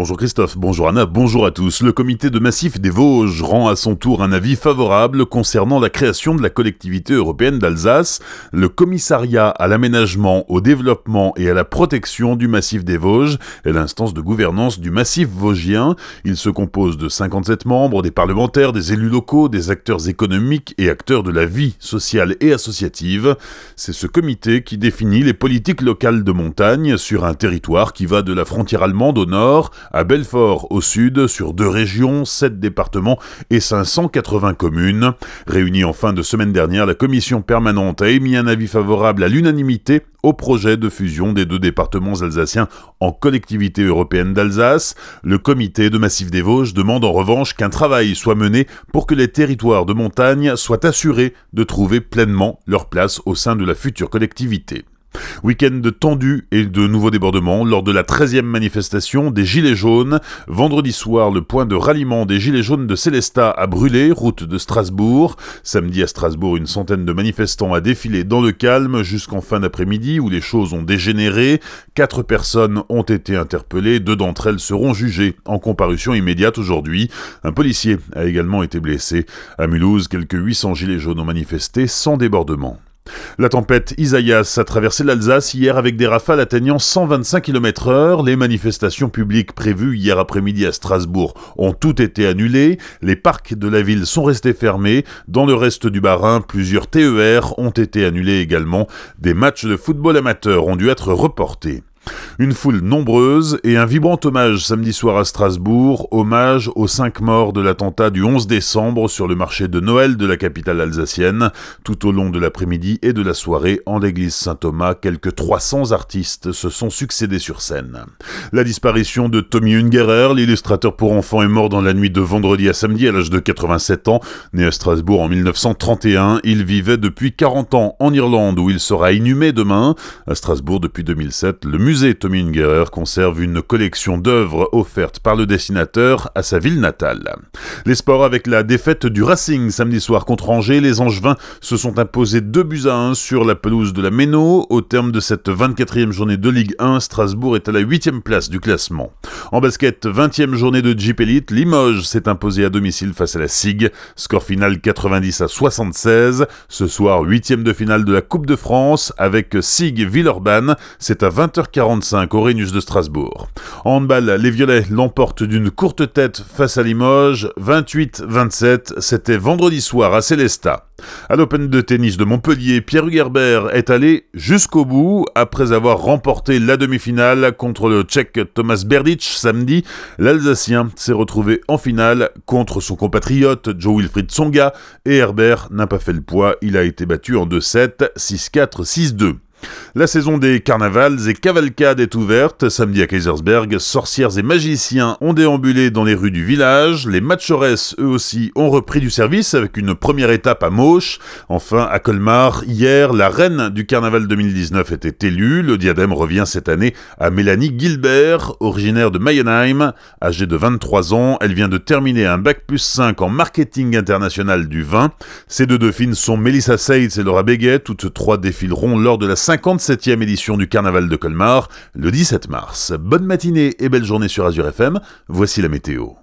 Bonjour Christophe, bonjour Anna, bonjour à tous. Le comité de massif des Vosges rend à son tour un avis favorable concernant la création de la collectivité européenne d'Alsace. Le commissariat à l'aménagement, au développement et à la protection du massif des Vosges est l'instance de gouvernance du massif vosgien. Il se compose de 57 membres, des parlementaires, des élus locaux, des acteurs économiques et acteurs de la vie sociale et associative. C'est ce comité qui définit les politiques locales de montagne sur un territoire qui va de la frontière allemande au nord à Belfort au sud, sur deux régions, sept départements et 580 communes. Réunie en fin de semaine dernière, la commission permanente a émis un avis favorable à l'unanimité au projet de fusion des deux départements alsaciens en collectivité européenne d'Alsace. Le comité de Massif des Vosges demande en revanche qu'un travail soit mené pour que les territoires de montagne soient assurés de trouver pleinement leur place au sein de la future collectivité. Week-end tendu et de nouveaux débordements lors de la 13e manifestation des Gilets jaunes. Vendredi soir, le point de ralliement des Gilets jaunes de Célestat a brûlé, route de Strasbourg. Samedi à Strasbourg, une centaine de manifestants a défilé dans le calme jusqu'en fin d'après-midi où les choses ont dégénéré. Quatre personnes ont été interpellées, deux d'entre elles seront jugées en comparution immédiate aujourd'hui. Un policier a également été blessé. À Mulhouse, quelques 800 Gilets jaunes ont manifesté sans débordement. La tempête Isaias a traversé l'Alsace hier avec des rafales atteignant 125 km/h. Les manifestations publiques prévues hier après-midi à Strasbourg ont toutes été annulées. Les parcs de la ville sont restés fermés. Dans le reste du Bas-Rhin, plusieurs TER ont été annulés également. Des matchs de football amateur ont dû être reportés. Une foule nombreuse et un vibrant hommage samedi soir à Strasbourg, hommage aux cinq morts de l'attentat du 11 décembre sur le marché de Noël de la capitale alsacienne. Tout au long de l'après-midi et de la soirée, en l'église Saint-Thomas, quelques 300 artistes se sont succédés sur scène. La disparition de Tommy Ungerer, l'illustrateur pour enfants, est mort dans la nuit de vendredi à samedi à l'âge de 87 ans. Né à Strasbourg en 1931, il vivait depuis 40 ans en Irlande où il sera inhumé demain. À Strasbourg depuis 2007, le musée Tommy Ungerer conserve une collection d'œuvres offertes par le dessinateur à sa ville natale. Les sports avec la défaite du Racing samedi soir contre Angers, les Angevins se sont imposés 2 buts à 1 sur la pelouse de la Méno. Au terme de cette 24e journée de Ligue 1, Strasbourg est à la 8e place du classement. En basket, 20e journée de Jeep Elite, Limoges s'est imposé à domicile face à la SIG. Score final 90 à 76. Ce soir, 8e de finale de la Coupe de France avec SIG Villeurbanne. C'est à 20h40 45 au Rhénus de Strasbourg. En handball, les Violets l'emportent d'une courte tête face à Limoges, 28-27, c'était vendredi soir à Célestat. À l'Open de tennis de Montpellier, Pierre Hugerbert est allé jusqu'au bout après avoir remporté la demi-finale contre le Tchèque Thomas Berdych samedi. L'Alsacien s'est retrouvé en finale contre son compatriote Joe Wilfried Tsonga et Herbert n'a pas fait le poids, il a été battu en 2-7, 6-4, 6-2. La saison des carnavals et cavalcades est ouverte. Samedi à Kaisersberg, sorcières et magiciens ont déambulé dans les rues du village. Les matcheresses, eux aussi, ont repris du service avec une première étape à Mauch. Enfin, à Colmar, hier, la reine du carnaval 2019 était élue. Le diadème revient cette année à Mélanie Gilbert, originaire de Mayenheim. Âgée de 23 ans, elle vient de terminer un bac plus 5 en marketing international du vin. Ces deux dauphines sont Melissa Seitz et Laura Béguet. Toutes trois défileront lors de la 57e édition du Carnaval de Colmar, le 17 mars. Bonne matinée et belle journée sur Azure FM, voici la météo.